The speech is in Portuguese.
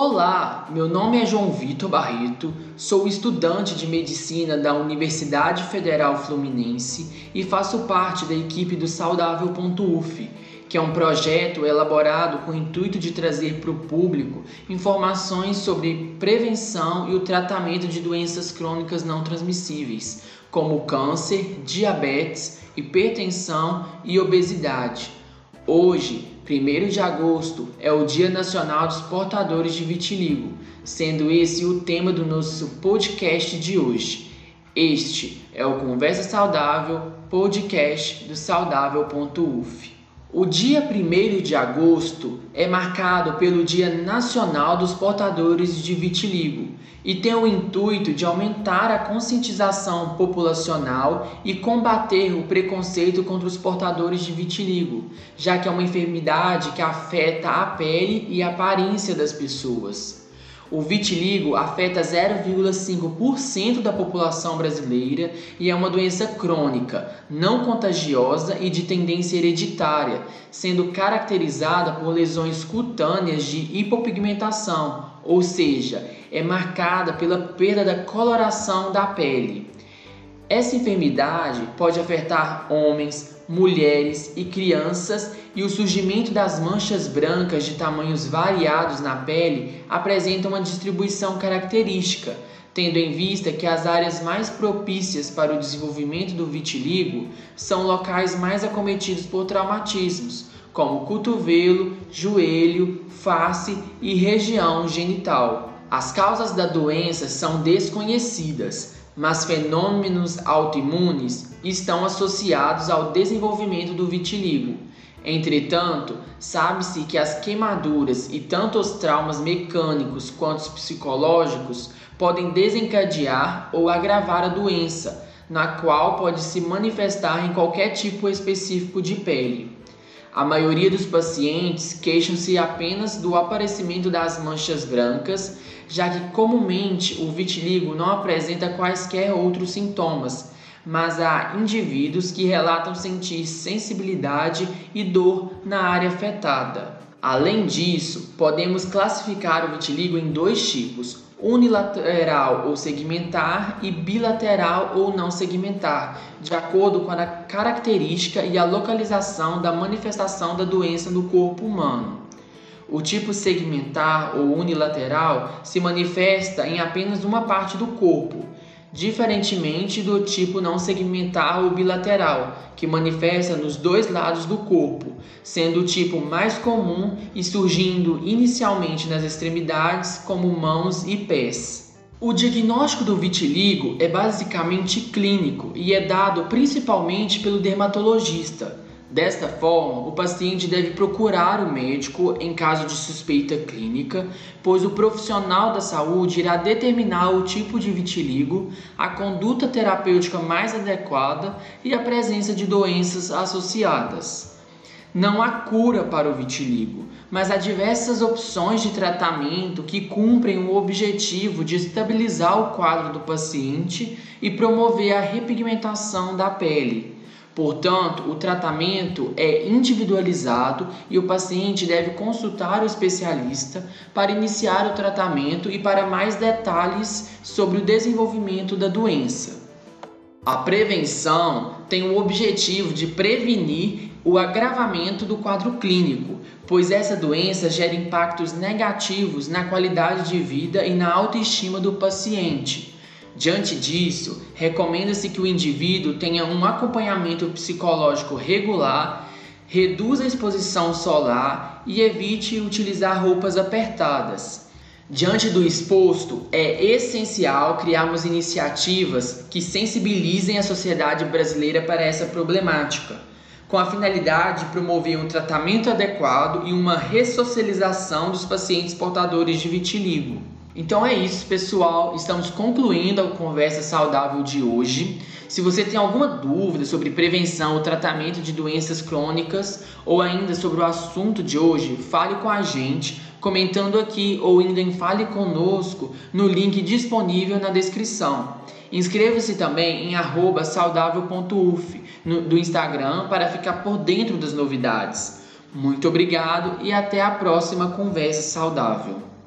Olá, meu nome é João Vitor Barreto, sou estudante de medicina da Universidade Federal Fluminense e faço parte da equipe do Saudável.uf, que é um projeto elaborado com o intuito de trazer para o público informações sobre prevenção e o tratamento de doenças crônicas não transmissíveis, como câncer, diabetes, hipertensão e obesidade. Hoje, 1 de agosto, é o Dia Nacional dos Portadores de Vitiligo, sendo esse o tema do nosso podcast de hoje. Este é o Conversa Saudável, podcast do saudável.uf. O dia 1 de agosto é marcado pelo Dia Nacional dos Portadores de Vitiligo e tem o intuito de aumentar a conscientização populacional e combater o preconceito contra os portadores de vitiligo, já que é uma enfermidade que afeta a pele e a aparência das pessoas. O vitiligo afeta 0,5% da população brasileira e é uma doença crônica, não contagiosa e de tendência hereditária, sendo caracterizada por lesões cutâneas de hipopigmentação, ou seja, é marcada pela perda da coloração da pele. Essa enfermidade pode afetar homens, mulheres e crianças, e o surgimento das manchas brancas de tamanhos variados na pele apresenta uma distribuição característica, tendo em vista que as áreas mais propícias para o desenvolvimento do vitiligo são locais mais acometidos por traumatismos, como cotovelo, joelho, face e região genital. As causas da doença são desconhecidas, mas fenômenos autoimunes estão associados ao desenvolvimento do vitiligo. Entretanto, sabe-se que as queimaduras e tanto os traumas mecânicos quanto os psicológicos podem desencadear ou agravar a doença, na qual pode se manifestar em qualquer tipo específico de pele. A maioria dos pacientes queixam-se apenas do aparecimento das manchas brancas, já que comumente o vitiligo não apresenta quaisquer outros sintomas, mas há indivíduos que relatam sentir sensibilidade e dor na área afetada. Além disso, podemos classificar o vitiligo em dois tipos: unilateral ou segmentar e bilateral ou não segmentar, de acordo com a característica e a localização da manifestação da doença no corpo humano. O tipo segmentar ou unilateral se manifesta em apenas uma parte do corpo, diferentemente do tipo não segmentar ou bilateral, que manifesta nos dois lados do corpo, sendo o tipo mais comum e surgindo inicialmente nas extremidades, como mãos e pés. O diagnóstico do vitiligo é basicamente clínico e é dado principalmente pelo dermatologista Desta forma, o paciente deve procurar o médico em caso de suspeita clínica, pois o profissional da saúde irá determinar o tipo de vitiligo, a conduta terapêutica mais adequada e a presença de doenças associadas. Não há cura para o vitiligo, mas há diversas opções de tratamento que cumprem o objetivo de estabilizar o quadro do paciente e promover a repigmentação da pele. Portanto, o tratamento é individualizado e o paciente deve consultar o especialista para iniciar o tratamento e para mais detalhes sobre o desenvolvimento da doença. A prevenção tem o objetivo de prevenir o agravamento do quadro clínico, pois essa doença gera impactos negativos na qualidade de vida e na autoestima do paciente. Diante disso, recomenda-se que o indivíduo tenha um acompanhamento psicológico regular, reduza a exposição solar e evite utilizar roupas apertadas. Diante do exposto, é essencial criarmos iniciativas que sensibilizem a sociedade brasileira para essa problemática, com a finalidade de promover um tratamento adequado e uma ressocialização dos pacientes portadores de vitiligo. Então é isso, pessoal. Estamos concluindo a conversa saudável de hoje. Se você tem alguma dúvida sobre prevenção ou tratamento de doenças crônicas ou ainda sobre o assunto de hoje, fale com a gente comentando aqui ou indo em Fale Conosco no link disponível na descrição. Inscreva-se também em saudável.uf do Instagram para ficar por dentro das novidades. Muito obrigado e até a próxima conversa saudável.